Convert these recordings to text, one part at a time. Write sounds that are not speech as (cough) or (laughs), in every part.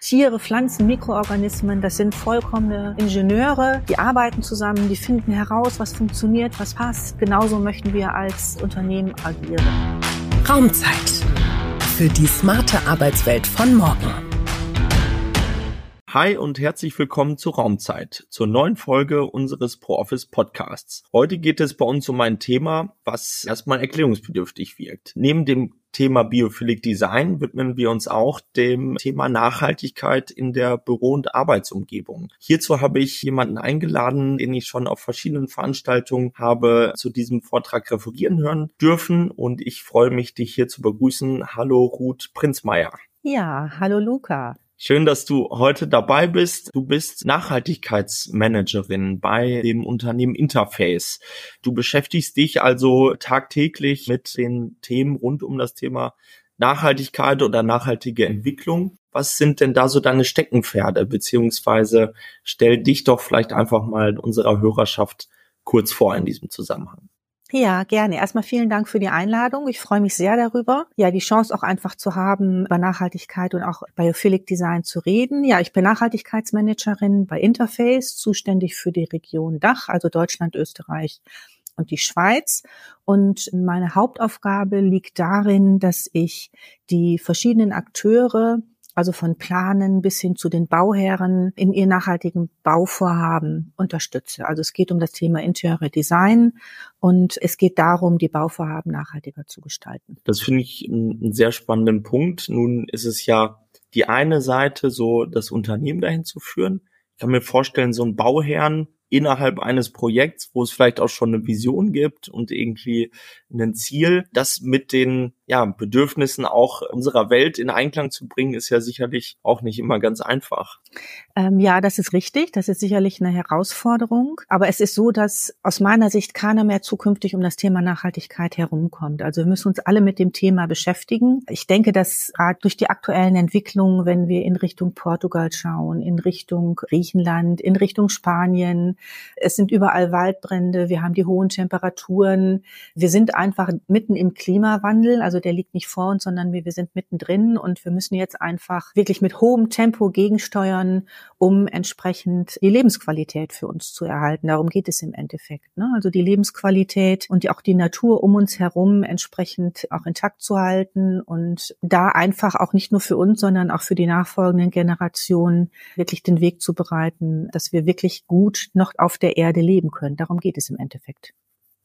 Tiere, Pflanzen, Mikroorganismen, das sind vollkommene Ingenieure, die arbeiten zusammen, die finden heraus, was funktioniert, was passt. Genauso möchten wir als Unternehmen agieren. Raumzeit für die smarte Arbeitswelt von morgen. Hi und herzlich willkommen zur Raumzeit, zur neuen Folge unseres ProOffice Podcasts. Heute geht es bei uns um ein Thema, was erstmal erklärungsbedürftig wirkt. Neben dem Thema Biophilic Design widmen wir uns auch dem Thema Nachhaltigkeit in der Büro- und Arbeitsumgebung. Hierzu habe ich jemanden eingeladen, den ich schon auf verschiedenen Veranstaltungen habe zu diesem Vortrag referieren hören dürfen und ich freue mich, dich hier zu begrüßen. Hallo Ruth Prinzmeier. Ja, hallo Luca. Schön, dass du heute dabei bist. Du bist Nachhaltigkeitsmanagerin bei dem Unternehmen Interface. Du beschäftigst dich also tagtäglich mit den Themen rund um das Thema Nachhaltigkeit oder nachhaltige Entwicklung. Was sind denn da so deine Steckenpferde? Beziehungsweise stell dich doch vielleicht einfach mal unserer Hörerschaft kurz vor in diesem Zusammenhang. Ja, gerne. Erstmal vielen Dank für die Einladung. Ich freue mich sehr darüber, ja, die Chance auch einfach zu haben, über Nachhaltigkeit und auch Biophilic Design zu reden. Ja, ich bin Nachhaltigkeitsmanagerin bei Interface, zuständig für die Region Dach, also Deutschland, Österreich und die Schweiz. Und meine Hauptaufgabe liegt darin, dass ich die verschiedenen Akteure also von Planen bis hin zu den Bauherren in ihr nachhaltigen Bauvorhaben unterstütze. Also es geht um das Thema Interior Design und es geht darum, die Bauvorhaben nachhaltiger zu gestalten. Das finde ich einen sehr spannenden Punkt. Nun ist es ja die eine Seite, so das Unternehmen dahin zu führen. Ich kann mir vorstellen, so ein Bauherrn innerhalb eines Projekts, wo es vielleicht auch schon eine Vision gibt und irgendwie ein Ziel, das mit den ja, Bedürfnissen auch unserer Welt in Einklang zu bringen, ist ja sicherlich auch nicht immer ganz einfach. Ähm, ja, das ist richtig. Das ist sicherlich eine Herausforderung. Aber es ist so, dass aus meiner Sicht keiner mehr zukünftig um das Thema Nachhaltigkeit herumkommt. Also wir müssen uns alle mit dem Thema beschäftigen. Ich denke, dass durch die aktuellen Entwicklungen, wenn wir in Richtung Portugal schauen, in Richtung Griechenland, in Richtung Spanien, es sind überall Waldbrände, wir haben die hohen Temperaturen, wir sind einfach mitten im Klimawandel. Also also der liegt nicht vor uns, sondern wir, wir sind mittendrin und wir müssen jetzt einfach wirklich mit hohem Tempo gegensteuern, um entsprechend die Lebensqualität für uns zu erhalten. Darum geht es im Endeffekt. Ne? Also die Lebensqualität und auch die Natur um uns herum entsprechend auch intakt zu halten und da einfach auch nicht nur für uns, sondern auch für die nachfolgenden Generationen wirklich den Weg zu bereiten, dass wir wirklich gut noch auf der Erde leben können. Darum geht es im Endeffekt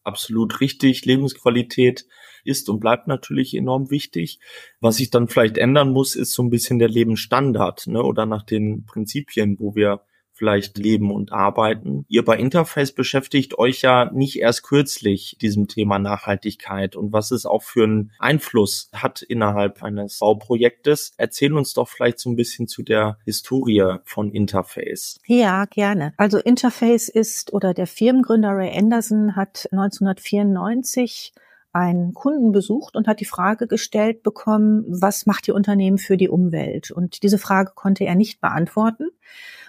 absolut richtig. Lebensqualität ist und bleibt natürlich enorm wichtig. Was sich dann vielleicht ändern muss, ist so ein bisschen der Lebensstandard, ne? Oder nach den Prinzipien, wo wir vielleicht leben und arbeiten. Ihr bei Interface beschäftigt euch ja nicht erst kürzlich diesem Thema Nachhaltigkeit und was es auch für einen Einfluss hat innerhalb eines Bauprojektes. Erzähl uns doch vielleicht so ein bisschen zu der Historie von Interface. Ja, gerne. Also Interface ist oder der Firmengründer Ray Anderson hat 1994 einen Kunden besucht und hat die Frage gestellt bekommen, was macht Ihr Unternehmen für die Umwelt? Und diese Frage konnte er nicht beantworten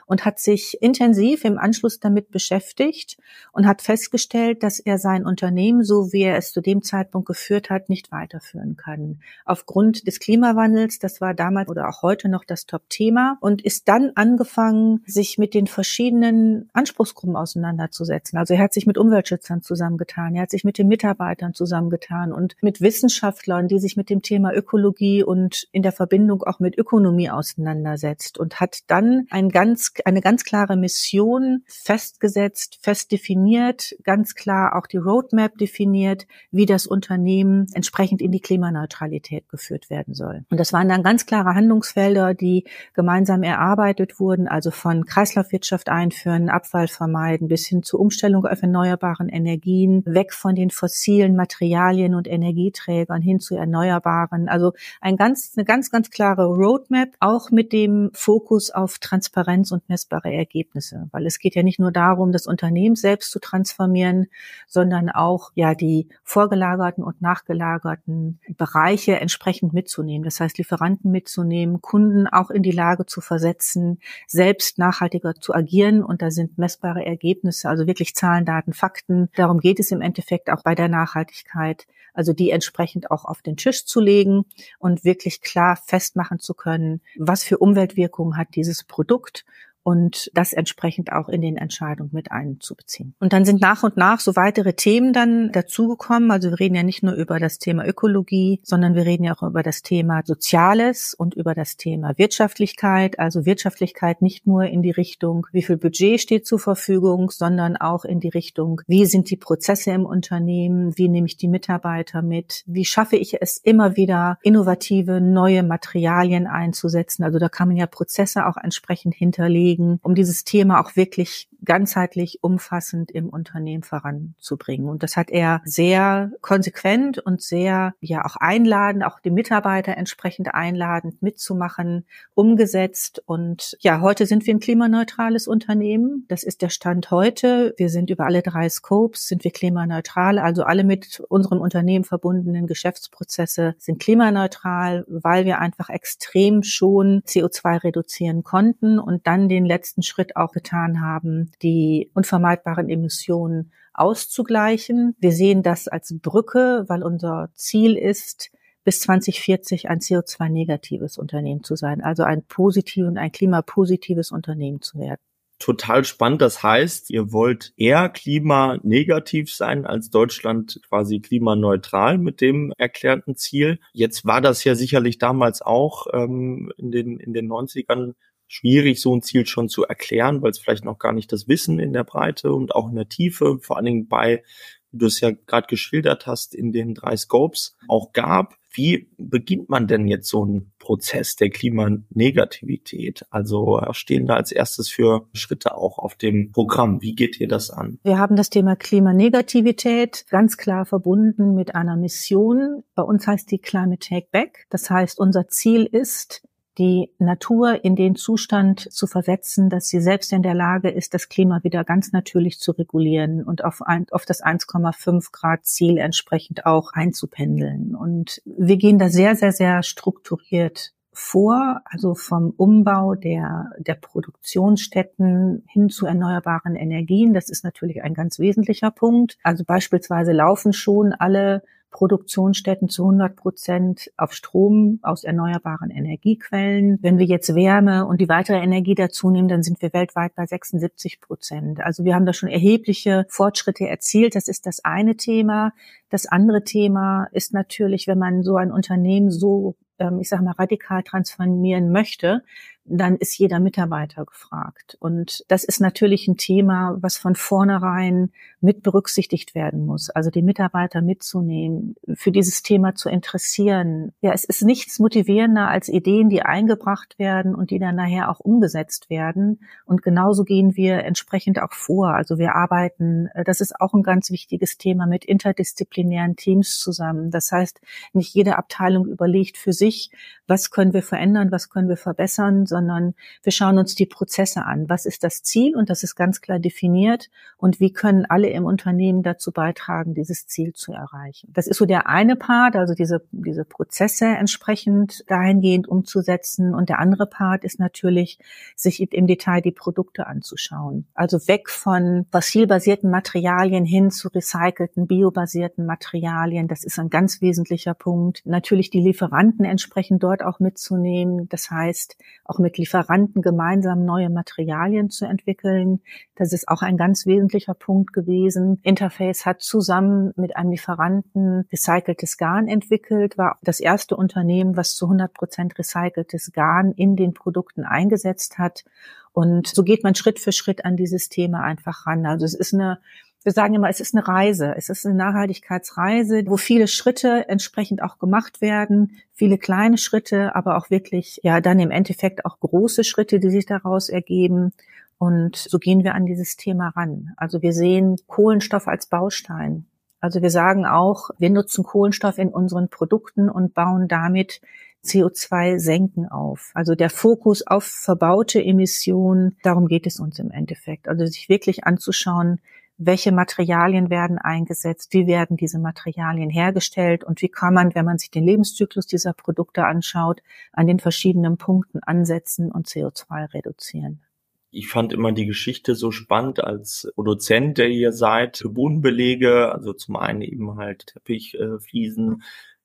und hat sich intensiv im Anschluss damit beschäftigt und hat festgestellt, dass er sein Unternehmen, so wie er es zu dem Zeitpunkt geführt hat, nicht weiterführen kann. Aufgrund des Klimawandels, das war damals oder auch heute noch das Top-Thema und ist dann angefangen, sich mit den verschiedenen Anspruchsgruppen auseinanderzusetzen. Also er hat sich mit Umweltschützern zusammengetan, er hat sich mit den Mitarbeitern zusammengetan und mit Wissenschaftlern, die sich mit dem Thema Ökologie und in der Verbindung auch mit Ökonomie auseinandersetzt und hat dann ein ganz eine ganz klare Mission festgesetzt, fest definiert, ganz klar auch die Roadmap definiert, wie das Unternehmen entsprechend in die Klimaneutralität geführt werden soll. Und das waren dann ganz klare Handlungsfelder, die gemeinsam erarbeitet wurden, also von Kreislaufwirtschaft einführen, Abfall vermeiden, bis hin zur Umstellung auf erneuerbaren Energien, weg von den fossilen Materialien und Energieträgern hin zu erneuerbaren. Also ein ganz, eine ganz, ganz klare Roadmap, auch mit dem Fokus auf Transparenz und messbare Ergebnisse, weil es geht ja nicht nur darum, das Unternehmen selbst zu transformieren, sondern auch ja die vorgelagerten und nachgelagerten Bereiche entsprechend mitzunehmen. Das heißt, Lieferanten mitzunehmen, Kunden auch in die Lage zu versetzen, selbst nachhaltiger zu agieren. Und da sind messbare Ergebnisse, also wirklich Zahlen, Daten, Fakten. Darum geht es im Endeffekt auch bei der Nachhaltigkeit. Also die entsprechend auch auf den Tisch zu legen und wirklich klar festmachen zu können, was für Umweltwirkungen hat dieses Produkt und das entsprechend auch in den Entscheidungen mit einzubeziehen. Und dann sind nach und nach so weitere Themen dann dazugekommen. Also wir reden ja nicht nur über das Thema Ökologie, sondern wir reden ja auch über das Thema Soziales und über das Thema Wirtschaftlichkeit. Also Wirtschaftlichkeit nicht nur in die Richtung, wie viel Budget steht zur Verfügung, sondern auch in die Richtung, wie sind die Prozesse im Unternehmen, wie nehme ich die Mitarbeiter mit, wie schaffe ich es immer wieder, innovative, neue Materialien einzusetzen. Also da kann man ja Prozesse auch entsprechend hinterlegen bewegen, um dieses Thema auch wirklich ganzheitlich umfassend im Unternehmen voranzubringen. Und das hat er sehr konsequent und sehr, ja, auch einladend, auch die Mitarbeiter entsprechend einladend mitzumachen, umgesetzt. Und ja, heute sind wir ein klimaneutrales Unternehmen. Das ist der Stand heute. Wir sind über alle drei Scopes, sind wir klimaneutral. Also alle mit unserem Unternehmen verbundenen Geschäftsprozesse sind klimaneutral, weil wir einfach extrem schon CO2 reduzieren konnten und dann den letzten Schritt auch getan haben, die unvermeidbaren Emissionen auszugleichen. Wir sehen das als Brücke, weil unser Ziel ist, bis 2040 ein CO2-negatives Unternehmen zu sein, also ein positives und ein klimapositives Unternehmen zu werden. Total spannend. Das heißt, ihr wollt eher klimanegativ sein als Deutschland quasi klimaneutral mit dem erklärten Ziel. Jetzt war das ja sicherlich damals auch ähm, in, den, in den 90ern schwierig, so ein Ziel schon zu erklären, weil es vielleicht noch gar nicht das Wissen in der Breite und auch in der Tiefe, vor allen Dingen bei, wie du es ja gerade geschildert hast, in den drei Scopes auch gab. Wie beginnt man denn jetzt so einen Prozess der Klimanegativität? Also stehen da als erstes für Schritte auch auf dem Programm? Wie geht ihr das an? Wir haben das Thema Klimanegativität ganz klar verbunden mit einer Mission. Bei uns heißt die Climate Take Back. Das heißt, unser Ziel ist, die Natur in den Zustand zu versetzen, dass sie selbst in der Lage ist, das Klima wieder ganz natürlich zu regulieren und auf, ein, auf das 1,5 Grad Ziel entsprechend auch einzupendeln. Und wir gehen da sehr, sehr, sehr strukturiert vor, also vom Umbau der, der Produktionsstätten hin zu erneuerbaren Energien. Das ist natürlich ein ganz wesentlicher Punkt. Also beispielsweise laufen schon alle Produktionsstätten zu 100 Prozent auf Strom aus erneuerbaren Energiequellen. Wenn wir jetzt Wärme und die weitere Energie dazu nehmen, dann sind wir weltweit bei 76 Prozent. Also wir haben da schon erhebliche Fortschritte erzielt. Das ist das eine Thema. Das andere Thema ist natürlich, wenn man so ein Unternehmen so ähm, ich sage mal, radikal transformieren möchte, dann ist jeder Mitarbeiter gefragt. Und das ist natürlich ein Thema, was von vornherein mit berücksichtigt werden muss. Also die Mitarbeiter mitzunehmen, für dieses Thema zu interessieren. Ja, es ist nichts motivierender als Ideen, die eingebracht werden und die dann nachher auch umgesetzt werden. Und genauso gehen wir entsprechend auch vor. Also wir arbeiten, das ist auch ein ganz wichtiges Thema, mit interdisziplinären Teams zusammen. Das heißt, nicht jede Abteilung überlegt für sich, was können wir verändern, was können wir verbessern, sondern wir schauen uns die Prozesse an. Was ist das Ziel? Und das ist ganz klar definiert. Und wie können alle im Unternehmen dazu beitragen, dieses Ziel zu erreichen? Das ist so der eine Part, also diese, diese Prozesse entsprechend dahingehend umzusetzen. Und der andere Part ist natürlich, sich im Detail die Produkte anzuschauen. Also weg von fossilbasierten Materialien hin zu recycelten, biobasierten Materialien. Das ist ein ganz wesentlicher Punkt. Natürlich die Lieferanten entsprechend dort auch mitzunehmen. Das heißt, auch mit Lieferanten gemeinsam neue Materialien zu entwickeln. Das ist auch ein ganz wesentlicher Punkt gewesen. Interface hat zusammen mit einem Lieferanten recyceltes Garn entwickelt, war das erste Unternehmen, was zu 100 Prozent recyceltes Garn in den Produkten eingesetzt hat. Und so geht man Schritt für Schritt an dieses Thema einfach ran. Also es ist eine wir sagen immer, es ist eine Reise, es ist eine Nachhaltigkeitsreise, wo viele Schritte entsprechend auch gemacht werden, viele kleine Schritte, aber auch wirklich, ja, dann im Endeffekt auch große Schritte, die sich daraus ergeben. Und so gehen wir an dieses Thema ran. Also wir sehen Kohlenstoff als Baustein. Also wir sagen auch, wir nutzen Kohlenstoff in unseren Produkten und bauen damit CO2 senken auf. Also der Fokus auf verbaute Emissionen, darum geht es uns im Endeffekt. Also sich wirklich anzuschauen, welche Materialien werden eingesetzt, wie werden diese Materialien hergestellt und wie kann man, wenn man sich den Lebenszyklus dieser Produkte anschaut, an den verschiedenen Punkten ansetzen und CO2 reduzieren. Ich fand immer die Geschichte so spannend als Produzent, der ihr seid, für Bodenbelege, also zum einen eben halt Teppichfliesen,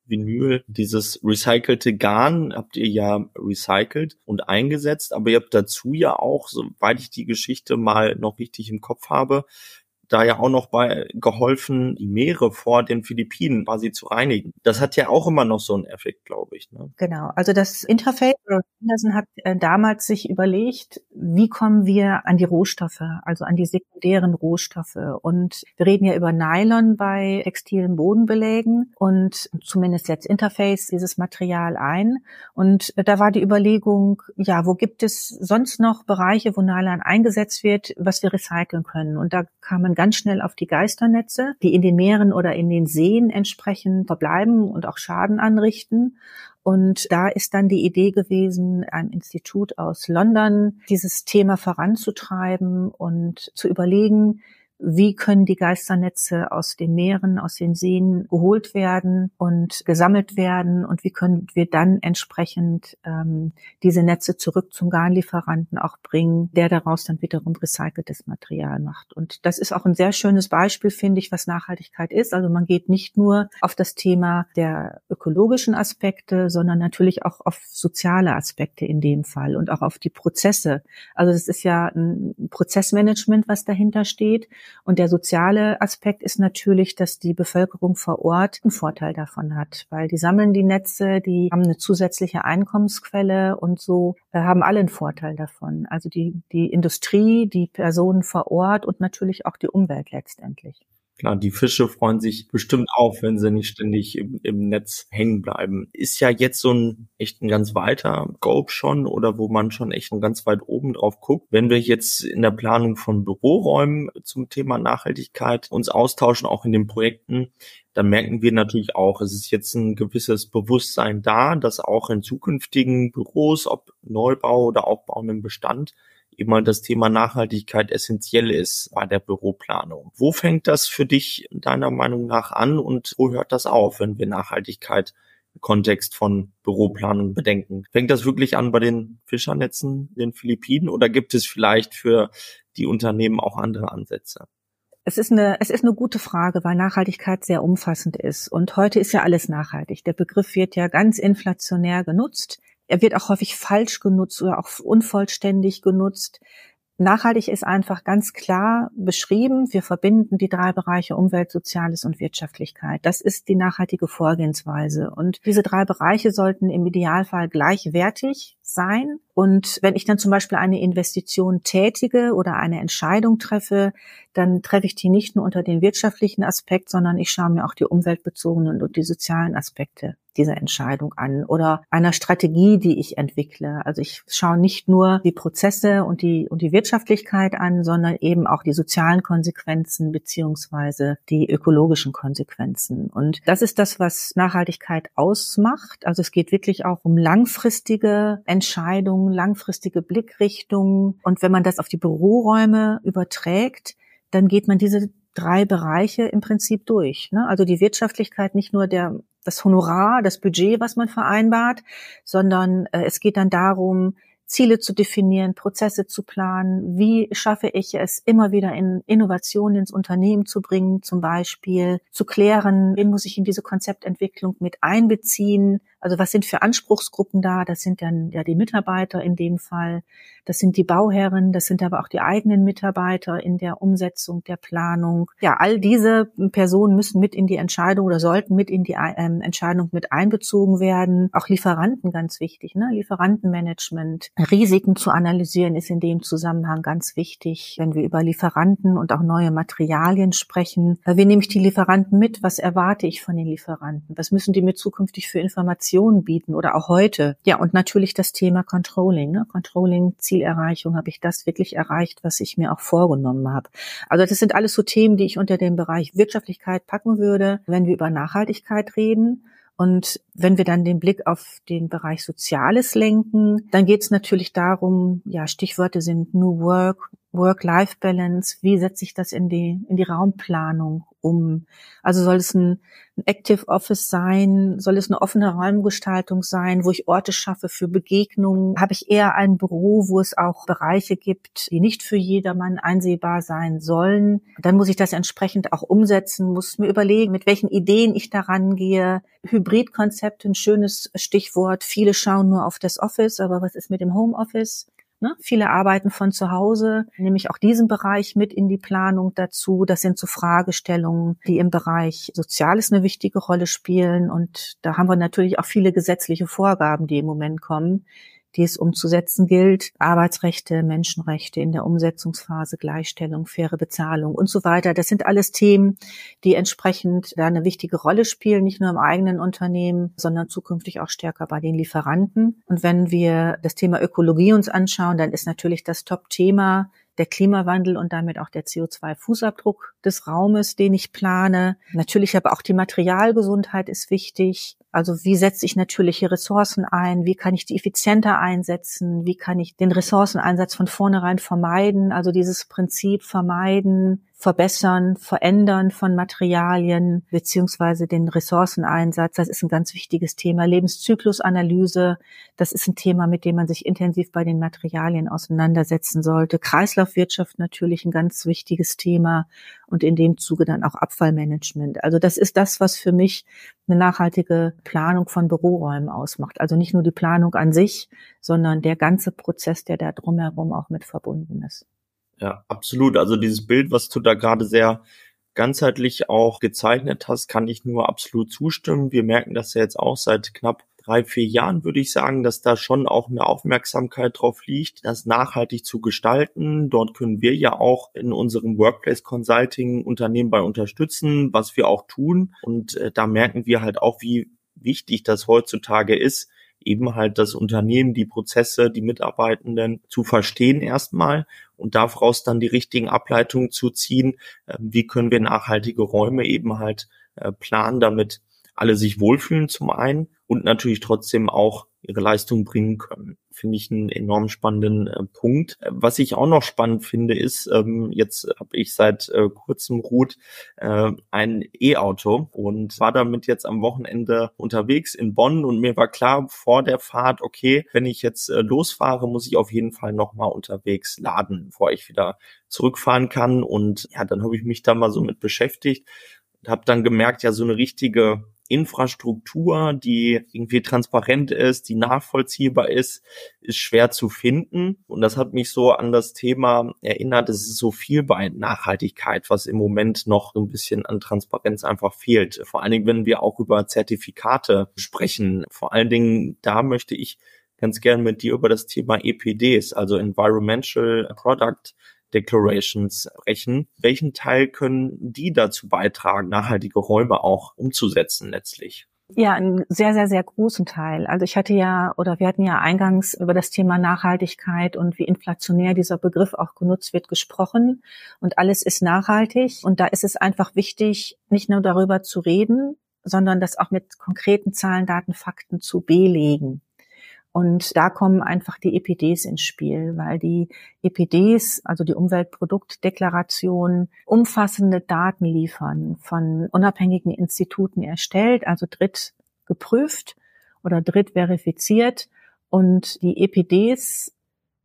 Vinyl, dieses recycelte Garn habt ihr ja recycelt und eingesetzt, aber ihr habt dazu ja auch, soweit ich die Geschichte mal noch richtig im Kopf habe, da ja auch noch bei geholfen, die Meere vor den Philippinen quasi zu reinigen. Das hat ja auch immer noch so einen Effekt, glaube ich. Ne? Genau. Also das Interface Anderson hat äh, damals sich überlegt, wie kommen wir an die Rohstoffe, also an die sekundären Rohstoffe. Und wir reden ja über Nylon bei textilen Bodenbelägen und zumindest jetzt Interface dieses Material ein. Und da war die Überlegung, ja, wo gibt es sonst noch Bereiche, wo Nylon eingesetzt wird, was wir recyceln können? Und da kam man ganz schnell auf die Geisternetze, die in den Meeren oder in den Seen entsprechend verbleiben und auch Schaden anrichten. Und da ist dann die Idee gewesen, ein Institut aus London dieses Thema voranzutreiben und zu überlegen, wie können die Geisternetze aus den Meeren, aus den Seen geholt werden und gesammelt werden und wie können wir dann entsprechend ähm, diese Netze zurück zum Garnlieferanten auch bringen, der daraus dann wiederum recyceltes Material macht. Und das ist auch ein sehr schönes Beispiel, finde ich, was Nachhaltigkeit ist. Also man geht nicht nur auf das Thema der ökologischen Aspekte, sondern natürlich auch auf soziale Aspekte in dem Fall und auch auf die Prozesse. Also das ist ja ein Prozessmanagement, was dahinter steht. Und der soziale Aspekt ist natürlich, dass die Bevölkerung vor Ort einen Vorteil davon hat, weil die sammeln die Netze, die haben eine zusätzliche Einkommensquelle und so äh, haben alle einen Vorteil davon. Also die, die Industrie, die Personen vor Ort und natürlich auch die Umwelt letztendlich. Klar, die Fische freuen sich bestimmt auch, wenn sie nicht ständig im, im Netz hängen bleiben. Ist ja jetzt so ein echt ein ganz weiter Scope schon oder wo man schon echt ganz weit oben drauf guckt. Wenn wir jetzt in der Planung von Büroräumen zum Thema Nachhaltigkeit uns austauschen, auch in den Projekten, dann merken wir natürlich auch, es ist jetzt ein gewisses Bewusstsein da, dass auch in zukünftigen Büros, ob Neubau oder Aufbau im Bestand, immer das Thema Nachhaltigkeit essentiell ist bei der Büroplanung. Wo fängt das für dich deiner Meinung nach an und wo hört das auf, wenn wir Nachhaltigkeit im Kontext von Büroplanung bedenken? Fängt das wirklich an bei den Fischernetzen in den Philippinen oder gibt es vielleicht für die Unternehmen auch andere Ansätze? Es ist eine, es ist eine gute Frage, weil Nachhaltigkeit sehr umfassend ist. Und heute ist ja alles nachhaltig. Der Begriff wird ja ganz inflationär genutzt. Er wird auch häufig falsch genutzt oder auch unvollständig genutzt. Nachhaltig ist einfach ganz klar beschrieben. Wir verbinden die drei Bereiche Umwelt, Soziales und Wirtschaftlichkeit. Das ist die nachhaltige Vorgehensweise. Und diese drei Bereiche sollten im Idealfall gleichwertig sein. Und wenn ich dann zum Beispiel eine Investition tätige oder eine Entscheidung treffe, dann treffe ich die nicht nur unter den wirtschaftlichen Aspekt, sondern ich schaue mir auch die umweltbezogenen und die sozialen Aspekte dieser Entscheidung an oder einer Strategie, die ich entwickle. Also ich schaue nicht nur die Prozesse und die, und die Wirtschaftlichkeit an, sondern eben auch die sozialen Konsequenzen beziehungsweise die ökologischen Konsequenzen. Und das ist das, was Nachhaltigkeit ausmacht. Also es geht wirklich auch um langfristige Entscheidungen, langfristige Blickrichtungen. Und wenn man das auf die Büroräume überträgt, dann geht man diese drei Bereiche im Prinzip durch. Ne? Also die Wirtschaftlichkeit, nicht nur der, das Honorar, das Budget, was man vereinbart, sondern äh, es geht dann darum, Ziele zu definieren, Prozesse zu planen. Wie schaffe ich es, immer wieder in Innovationen ins Unternehmen zu bringen, zum Beispiel zu klären, wen muss ich in diese Konzeptentwicklung mit einbeziehen, also was sind für Anspruchsgruppen da? Das sind dann ja die Mitarbeiter in dem Fall. Das sind die Bauherren. Das sind aber auch die eigenen Mitarbeiter in der Umsetzung der Planung. Ja, all diese Personen müssen mit in die Entscheidung oder sollten mit in die ähm, Entscheidung mit einbezogen werden. Auch Lieferanten ganz wichtig. Ne? Lieferantenmanagement. Risiken zu analysieren ist in dem Zusammenhang ganz wichtig. Wenn wir über Lieferanten und auch neue Materialien sprechen, wie nehme ich die Lieferanten mit? Was erwarte ich von den Lieferanten? Was müssen die mir zukünftig für Informationen Informationen bieten oder auch heute. Ja, und natürlich das Thema Controlling. Ne? Controlling, Zielerreichung, habe ich das wirklich erreicht, was ich mir auch vorgenommen habe. Also das sind alles so Themen, die ich unter den Bereich Wirtschaftlichkeit packen würde, wenn wir über Nachhaltigkeit reden. Und wenn wir dann den Blick auf den Bereich Soziales lenken, dann geht es natürlich darum, ja, Stichworte sind New Work, Work-Life-Balance, wie setze ich das in die, in die Raumplanung um? Also soll es ein, ein Active Office sein? Soll es eine offene Raumgestaltung sein, wo ich Orte schaffe für Begegnungen? Habe ich eher ein Büro, wo es auch Bereiche gibt, die nicht für jedermann einsehbar sein sollen? Dann muss ich das entsprechend auch umsetzen, muss mir überlegen, mit welchen Ideen ich daran gehe. Hybridkonzept, ein schönes Stichwort. Viele schauen nur auf das Office, aber was ist mit dem Homeoffice? Ne? Viele arbeiten von zu Hause, nämlich auch diesen Bereich mit in die Planung dazu. Das sind so Fragestellungen, die im Bereich Soziales eine wichtige Rolle spielen. Und da haben wir natürlich auch viele gesetzliche Vorgaben, die im Moment kommen, die es umzusetzen gilt. Arbeitsrechte, Menschenrechte in der Umsetzungsphase, Gleichstellung, faire Bezahlung und so weiter. Das sind alles Themen, die entsprechend da eine wichtige Rolle spielen, nicht nur im eigenen Unternehmen, sondern zukünftig auch stärker bei den Lieferanten. Und wenn wir das Thema Ökologie uns anschauen, dann ist natürlich das Top-Thema der Klimawandel und damit auch der CO2-Fußabdruck des Raumes, den ich plane. Natürlich aber auch die Materialgesundheit ist wichtig. Also wie setze ich natürliche Ressourcen ein? Wie kann ich die effizienter einsetzen? Wie kann ich den Ressourceneinsatz von vornherein vermeiden? Also dieses Prinzip vermeiden, verbessern, verändern von Materialien beziehungsweise den Ressourceneinsatz. Das ist ein ganz wichtiges Thema. Lebenszyklusanalyse, das ist ein Thema, mit dem man sich intensiv bei den Materialien auseinandersetzen sollte. Kreislaufwirtschaft natürlich ein ganz wichtiges Thema und in dem Zuge dann auch Abfallmanagement. Also das ist das, was für mich eine nachhaltige Planung von Büroräumen ausmacht. Also nicht nur die Planung an sich, sondern der ganze Prozess, der da drumherum auch mit verbunden ist. Ja, absolut. Also dieses Bild, was du da gerade sehr ganzheitlich auch gezeichnet hast, kann ich nur absolut zustimmen. Wir merken das ja jetzt auch seit knapp drei, vier Jahren, würde ich sagen, dass da schon auch eine Aufmerksamkeit drauf liegt, das nachhaltig zu gestalten. Dort können wir ja auch in unserem Workplace Consulting Unternehmen bei unterstützen, was wir auch tun. Und äh, da merken wir halt auch, wie wichtig das heutzutage ist, eben halt das Unternehmen, die Prozesse, die Mitarbeitenden zu verstehen erstmal und daraus dann die richtigen Ableitungen zu ziehen. Ähm, wie können wir nachhaltige Räume eben halt äh, planen, damit alle sich wohlfühlen zum einen und natürlich trotzdem auch ihre Leistung bringen können. Finde ich einen enorm spannenden äh, Punkt. Was ich auch noch spannend finde, ist, ähm, jetzt habe ich seit äh, kurzem Ruth äh, ein E-Auto und war damit jetzt am Wochenende unterwegs in Bonn und mir war klar vor der Fahrt, okay, wenn ich jetzt äh, losfahre, muss ich auf jeden Fall nochmal unterwegs laden, bevor ich wieder zurückfahren kann. Und ja, dann habe ich mich da mal so mit beschäftigt und habe dann gemerkt, ja, so eine richtige Infrastruktur, die irgendwie transparent ist, die nachvollziehbar ist, ist schwer zu finden. Und das hat mich so an das Thema erinnert, es ist so viel bei Nachhaltigkeit, was im Moment noch ein bisschen an Transparenz einfach fehlt. Vor allen Dingen, wenn wir auch über Zertifikate sprechen. Vor allen Dingen, da möchte ich ganz gern mit dir über das Thema EPDs, also Environmental Product Declarations sprechen. Welchen Teil können die dazu beitragen, nachhaltige Räume auch umzusetzen letztlich? Ja, einen sehr, sehr, sehr großen Teil. Also ich hatte ja, oder wir hatten ja eingangs über das Thema Nachhaltigkeit und wie inflationär dieser Begriff auch genutzt wird, gesprochen. Und alles ist nachhaltig. Und da ist es einfach wichtig, nicht nur darüber zu reden, sondern das auch mit konkreten Zahlen, Daten, Fakten zu belegen. Und da kommen einfach die EPDs ins Spiel, weil die EPDs, also die Umweltproduktdeklaration, umfassende Daten liefern, von unabhängigen Instituten erstellt, also dritt geprüft oder dritt verifiziert. Und die EPDs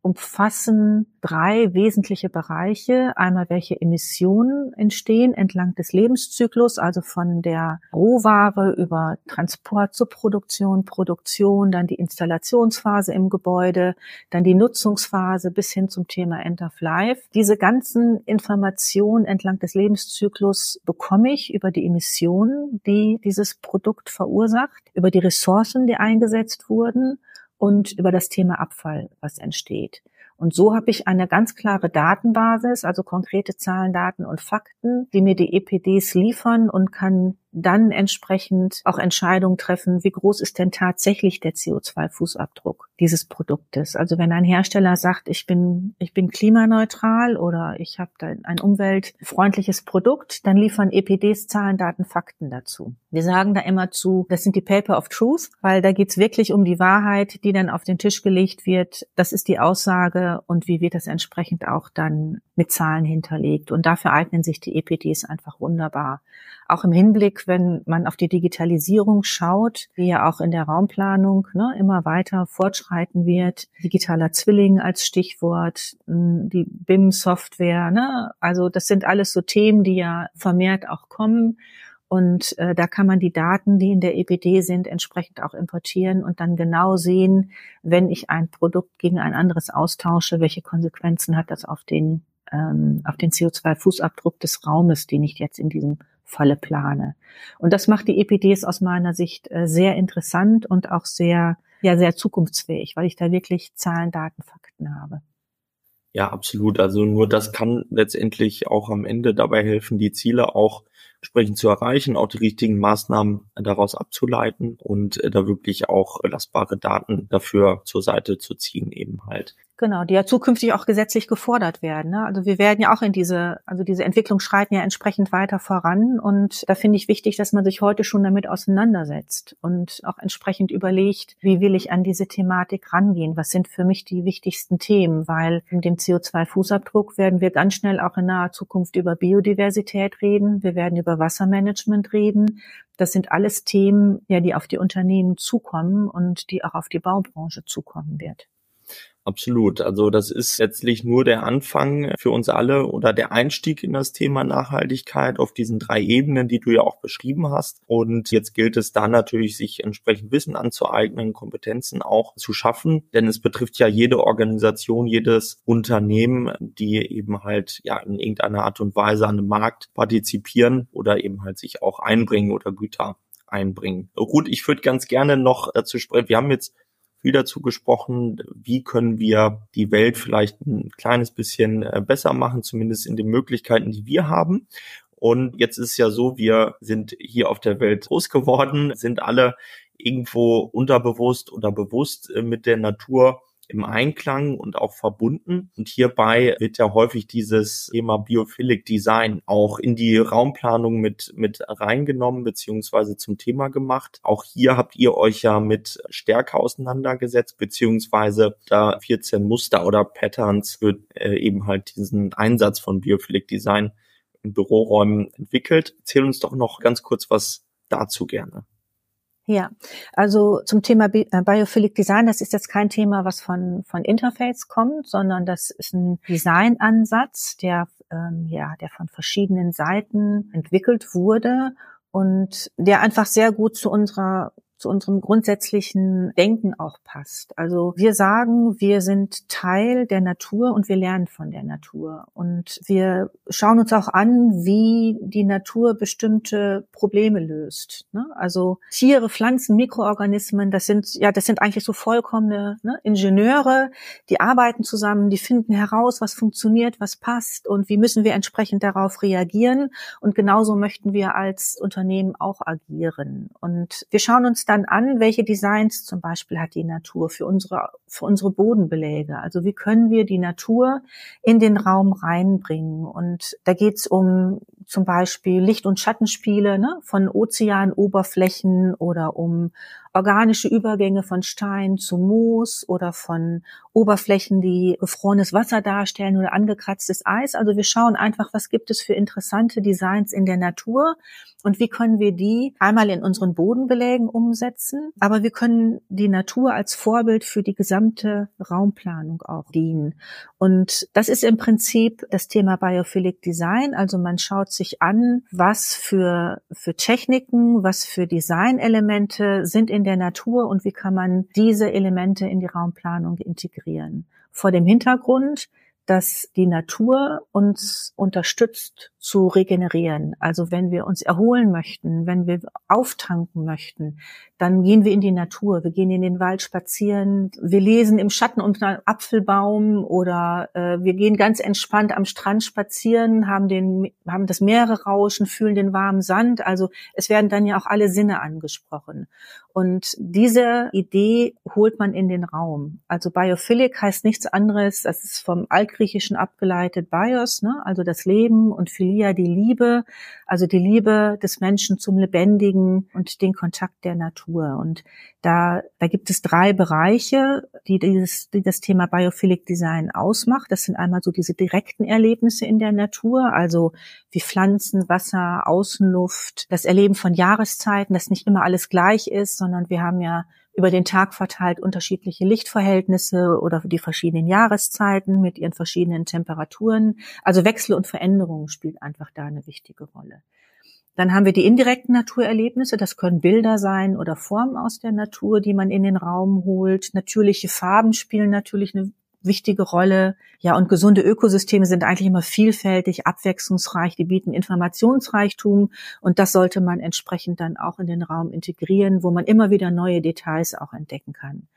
umfassen drei wesentliche Bereiche. Einmal, welche Emissionen entstehen entlang des Lebenszyklus, also von der Rohware über Transport zur Produktion, Produktion, dann die Installationsphase im Gebäude, dann die Nutzungsphase bis hin zum Thema End of Life. Diese ganzen Informationen entlang des Lebenszyklus bekomme ich über die Emissionen, die dieses Produkt verursacht, über die Ressourcen, die eingesetzt wurden und über das Thema Abfall, was entsteht. Und so habe ich eine ganz klare Datenbasis, also konkrete Zahlen, Daten und Fakten, die mir die EPDs liefern und kann dann entsprechend auch Entscheidungen treffen, wie groß ist denn tatsächlich der CO2-Fußabdruck dieses Produktes. Also wenn ein Hersteller sagt, ich bin, ich bin klimaneutral oder ich habe ein umweltfreundliches Produkt, dann liefern EPDs Zahlen, Daten, Fakten dazu. Wir sagen da immer zu, das sind die Paper of Truth, weil da geht's wirklich um die Wahrheit, die dann auf den Tisch gelegt wird. Das ist die Aussage und wie wird das entsprechend auch dann mit Zahlen hinterlegt. Und dafür eignen sich die EPDs einfach wunderbar. Auch im Hinblick, wenn man auf die Digitalisierung schaut, wie ja auch in der Raumplanung ne, immer weiter fortschreiten wird. Digitaler Zwilling als Stichwort, die BIM-Software. Ne? Also das sind alles so Themen, die ja vermehrt auch kommen. Und äh, da kann man die Daten, die in der EPD sind, entsprechend auch importieren und dann genau sehen, wenn ich ein Produkt gegen ein anderes austausche, welche Konsequenzen hat das auf den, ähm, auf den CO2-Fußabdruck des Raumes, den ich jetzt in diesem Falle plane. Und das macht die EPDs aus meiner Sicht äh, sehr interessant und auch sehr, ja, sehr zukunftsfähig, weil ich da wirklich Zahlen, Daten, Fakten habe. Ja, absolut. Also nur das kann letztendlich auch am Ende dabei helfen, die Ziele auch entsprechend zu erreichen, auch die richtigen Maßnahmen daraus abzuleiten und äh, da wirklich auch belastbare Daten dafür zur Seite zu ziehen eben halt. Genau, die ja zukünftig auch gesetzlich gefordert werden. Ne? Also wir werden ja auch in diese, also diese Entwicklung schreiten ja entsprechend weiter voran. Und da finde ich wichtig, dass man sich heute schon damit auseinandersetzt und auch entsprechend überlegt, wie will ich an diese Thematik rangehen? Was sind für mich die wichtigsten Themen? Weil in dem CO2-Fußabdruck werden wir ganz schnell auch in naher Zukunft über Biodiversität reden. Wir werden über Wassermanagement reden. Das sind alles Themen, ja, die auf die Unternehmen zukommen und die auch auf die Baubranche zukommen wird. Absolut. Also das ist letztlich nur der Anfang für uns alle oder der Einstieg in das Thema Nachhaltigkeit auf diesen drei Ebenen, die du ja auch beschrieben hast. Und jetzt gilt es da natürlich, sich entsprechend Wissen anzueignen, Kompetenzen auch zu schaffen, denn es betrifft ja jede Organisation, jedes Unternehmen, die eben halt ja in irgendeiner Art und Weise an dem Markt partizipieren oder eben halt sich auch einbringen oder Güter einbringen. Ruth, ich würde ganz gerne noch dazu sprechen. Wir haben jetzt viel dazu gesprochen, wie können wir die Welt vielleicht ein kleines bisschen äh, besser machen, zumindest in den Möglichkeiten, die wir haben. Und jetzt ist es ja so, wir sind hier auf der Welt groß geworden, sind alle irgendwo unterbewusst oder bewusst äh, mit der Natur im Einklang und auch verbunden. Und hierbei wird ja häufig dieses Thema Biophilic Design auch in die Raumplanung mit, mit reingenommen beziehungsweise zum Thema gemacht. Auch hier habt ihr euch ja mit Stärke auseinandergesetzt beziehungsweise da 14 Muster oder Patterns für äh, eben halt diesen Einsatz von Biophilic Design in Büroräumen entwickelt. Erzähl uns doch noch ganz kurz was dazu gerne. Ja, also zum Thema äh, Biophilic Design, das ist jetzt kein Thema, was von, von Interface kommt, sondern das ist ein Designansatz, der, ähm, ja, der von verschiedenen Seiten entwickelt wurde und der einfach sehr gut zu unserer zu unserem grundsätzlichen Denken auch passt. Also wir sagen, wir sind Teil der Natur und wir lernen von der Natur. Und wir schauen uns auch an, wie die Natur bestimmte Probleme löst. Ne? Also Tiere, Pflanzen, Mikroorganismen, das sind, ja, das sind eigentlich so vollkommene ne, Ingenieure, die arbeiten zusammen, die finden heraus, was funktioniert, was passt und wie müssen wir entsprechend darauf reagieren. Und genauso möchten wir als Unternehmen auch agieren. Und wir schauen uns dann an, welche Designs zum Beispiel hat die Natur für unsere, für unsere Bodenbeläge. Also wie können wir die Natur in den Raum reinbringen? Und da geht's um zum Beispiel Licht- und Schattenspiele ne, von Ozeanoberflächen oder um organische Übergänge von Stein zu Moos oder von Oberflächen, die gefrorenes Wasser darstellen oder angekratztes Eis. Also wir schauen einfach, was gibt es für interessante Designs in der Natur und wie können wir die einmal in unseren Bodenbelägen umsetzen, aber wir können die Natur als Vorbild für die gesamte Raumplanung auch dienen. Und das ist im Prinzip das Thema Biophilic Design. Also man schaut sich an, was für, für Techniken, was für Designelemente sind in der Natur und wie kann man diese Elemente in die Raumplanung integrieren. Vor dem Hintergrund, dass die Natur uns unterstützt zu regenerieren. Also wenn wir uns erholen möchten, wenn wir auftanken möchten, dann gehen wir in die Natur, wir gehen in den Wald spazieren, wir lesen im Schatten unter einem Apfelbaum oder äh, wir gehen ganz entspannt am Strand spazieren, haben den, haben das Meere rauschen, fühlen den warmen Sand. Also es werden dann ja auch alle Sinne angesprochen. Und diese Idee holt man in den Raum. Also Biophilic heißt nichts anderes, das ist vom Altgriechischen abgeleitet Bios, ne? also das Leben und Philia die Liebe, also die Liebe des Menschen zum Lebendigen und den Kontakt der Natur. Und da, da gibt es drei Bereiche, die, dieses, die das Thema Biophilic Design ausmacht. Das sind einmal so diese direkten Erlebnisse in der Natur, also wie Pflanzen, Wasser, Außenluft, das Erleben von Jahreszeiten, dass nicht immer alles gleich ist, sondern wir haben ja über den Tag verteilt unterschiedliche Lichtverhältnisse oder die verschiedenen Jahreszeiten mit ihren verschiedenen Temperaturen. Also Wechsel und Veränderungen spielt einfach da eine wichtige Rolle. Dann haben wir die indirekten Naturerlebnisse. Das können Bilder sein oder Formen aus der Natur, die man in den Raum holt. Natürliche Farben spielen natürlich eine wichtige Rolle. Ja, und gesunde Ökosysteme sind eigentlich immer vielfältig, abwechslungsreich, die bieten Informationsreichtum und das sollte man entsprechend dann auch in den Raum integrieren, wo man immer wieder neue Details auch entdecken kann.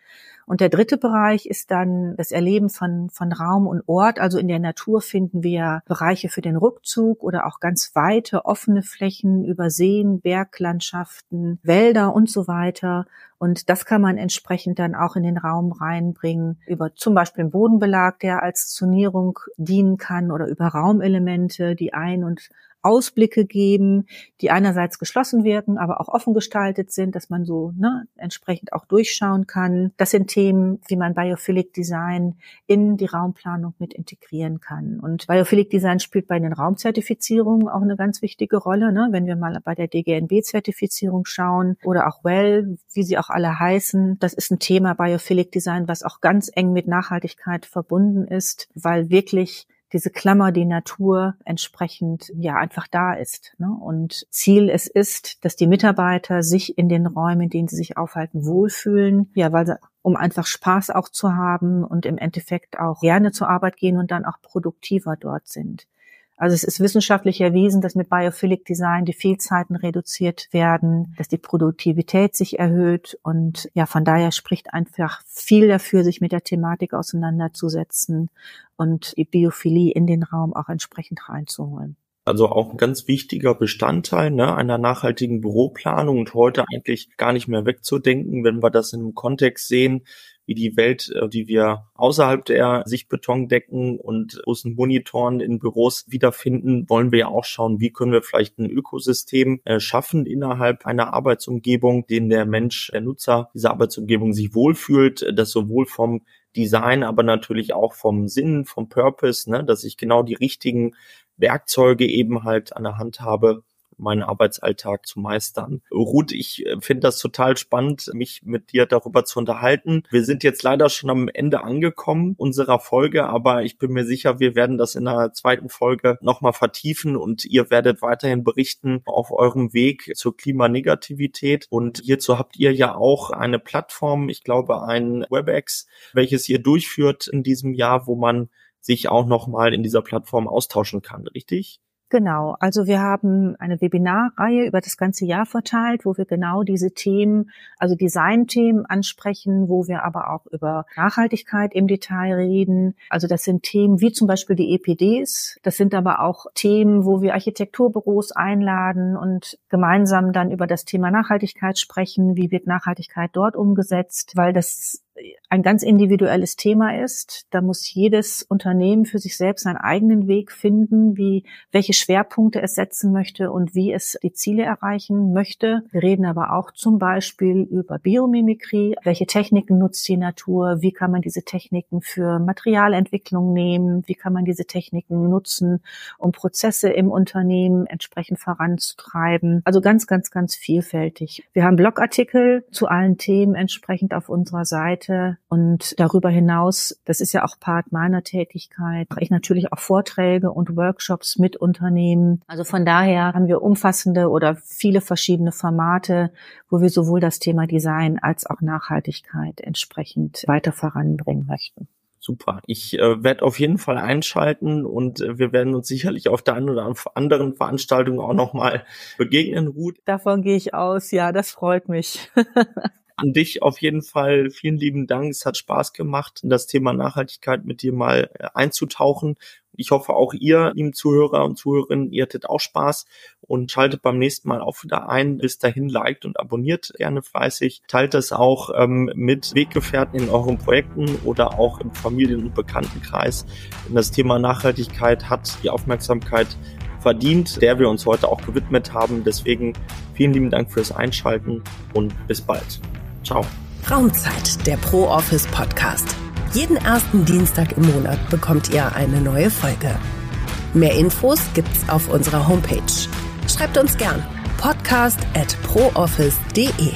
Und der dritte Bereich ist dann das Erleben von, von Raum und Ort. Also in der Natur finden wir Bereiche für den Rückzug oder auch ganz weite offene Flächen über Seen, Berglandschaften, Wälder und so weiter. Und das kann man entsprechend dann auch in den Raum reinbringen über zum Beispiel einen Bodenbelag, der als Zonierung dienen kann oder über Raumelemente, die ein- und Ausblicke geben, die einerseits geschlossen wirken, aber auch offen gestaltet sind, dass man so ne, entsprechend auch durchschauen kann. Das sind Themen, wie man Biophilic Design in die Raumplanung mit integrieren kann. Und Biophilic Design spielt bei den Raumzertifizierungen auch eine ganz wichtige Rolle. Ne? Wenn wir mal bei der DGNB-Zertifizierung schauen oder auch Well, wie sie auch alle heißen, das ist ein Thema Biophilic Design, was auch ganz eng mit Nachhaltigkeit verbunden ist, weil wirklich diese Klammer, die Natur entsprechend ja einfach da ist. Ne? Und Ziel es ist, dass die Mitarbeiter sich in den Räumen, in denen sie sich aufhalten, wohlfühlen, ja, weil sie um einfach Spaß auch zu haben und im Endeffekt auch gerne zur Arbeit gehen und dann auch produktiver dort sind. Also es ist wissenschaftlich erwiesen, dass mit Biophilic Design die Fehlzeiten reduziert werden, dass die Produktivität sich erhöht und ja, von daher spricht einfach viel dafür, sich mit der Thematik auseinanderzusetzen und die Biophilie in den Raum auch entsprechend reinzuholen. Also auch ein ganz wichtiger Bestandteil ne, einer nachhaltigen Büroplanung und heute eigentlich gar nicht mehr wegzudenken, wenn wir das in einem Kontext sehen, wie die Welt, äh, die wir außerhalb der Sichtbetondecken und großen Monitoren in Büros wiederfinden, wollen wir ja auch schauen, wie können wir vielleicht ein Ökosystem äh, schaffen innerhalb einer Arbeitsumgebung, den der Mensch, der Nutzer dieser Arbeitsumgebung sich wohlfühlt, das sowohl vom Design, aber natürlich auch vom Sinn, vom Purpose, ne, dass ich genau die richtigen Werkzeuge eben halt an der Hand habe, meinen Arbeitsalltag zu meistern. Ruth, ich äh, finde das total spannend, mich mit dir darüber zu unterhalten. Wir sind jetzt leider schon am Ende angekommen unserer Folge, aber ich bin mir sicher, wir werden das in der zweiten Folge nochmal vertiefen und ihr werdet weiterhin berichten auf eurem Weg zur Klimanegativität. Und hierzu habt ihr ja auch eine Plattform, ich glaube ein WebEx, welches ihr durchführt in diesem Jahr, wo man sich auch nochmal in dieser Plattform austauschen kann, richtig? Genau, also wir haben eine Webinarreihe über das ganze Jahr verteilt, wo wir genau diese Themen, also Designthemen ansprechen, wo wir aber auch über Nachhaltigkeit im Detail reden. Also das sind Themen wie zum Beispiel die EPDs. Das sind aber auch Themen, wo wir Architekturbüros einladen und gemeinsam dann über das Thema Nachhaltigkeit sprechen. Wie wird Nachhaltigkeit dort umgesetzt? Weil das ein ganz individuelles Thema ist. Da muss jedes Unternehmen für sich selbst seinen eigenen Weg finden, wie, welche Schwerpunkte es setzen möchte und wie es die Ziele erreichen möchte. Wir reden aber auch zum Beispiel über Biomimikrie. Welche Techniken nutzt die Natur? Wie kann man diese Techniken für Materialentwicklung nehmen? Wie kann man diese Techniken nutzen, um Prozesse im Unternehmen entsprechend voranzutreiben? Also ganz, ganz, ganz vielfältig. Wir haben Blogartikel zu allen Themen entsprechend auf unserer Seite Seite. Und darüber hinaus, das ist ja auch Part meiner Tätigkeit, mache ich natürlich auch Vorträge und Workshops mit Unternehmen. Also von daher haben wir umfassende oder viele verschiedene Formate, wo wir sowohl das Thema Design als auch Nachhaltigkeit entsprechend weiter voranbringen möchten. Super. Ich äh, werde auf jeden Fall einschalten und äh, wir werden uns sicherlich auf der einen oder anderen Veranstaltung auch nochmal begegnen, Ruth. Davon gehe ich aus. Ja, das freut mich. (laughs) An dich auf jeden Fall vielen lieben Dank. Es hat Spaß gemacht, in das Thema Nachhaltigkeit mit dir mal äh, einzutauchen. Ich hoffe auch ihr, lieben Zuhörer und Zuhörerinnen, ihr hattet auch Spaß und schaltet beim nächsten Mal auch wieder ein. Bis dahin liked und abonniert gerne fleißig. Teilt das auch ähm, mit Weggefährten in euren Projekten oder auch im Familien- und Bekanntenkreis. Denn das Thema Nachhaltigkeit hat die Aufmerksamkeit verdient, der wir uns heute auch gewidmet haben. Deswegen vielen lieben Dank fürs Einschalten und bis bald. Ciao. Raumzeit, der Pro Office Podcast. Jeden ersten Dienstag im Monat bekommt ihr eine neue Folge. Mehr Infos gibt's auf unserer Homepage. Schreibt uns gern podcast at prooffice.de.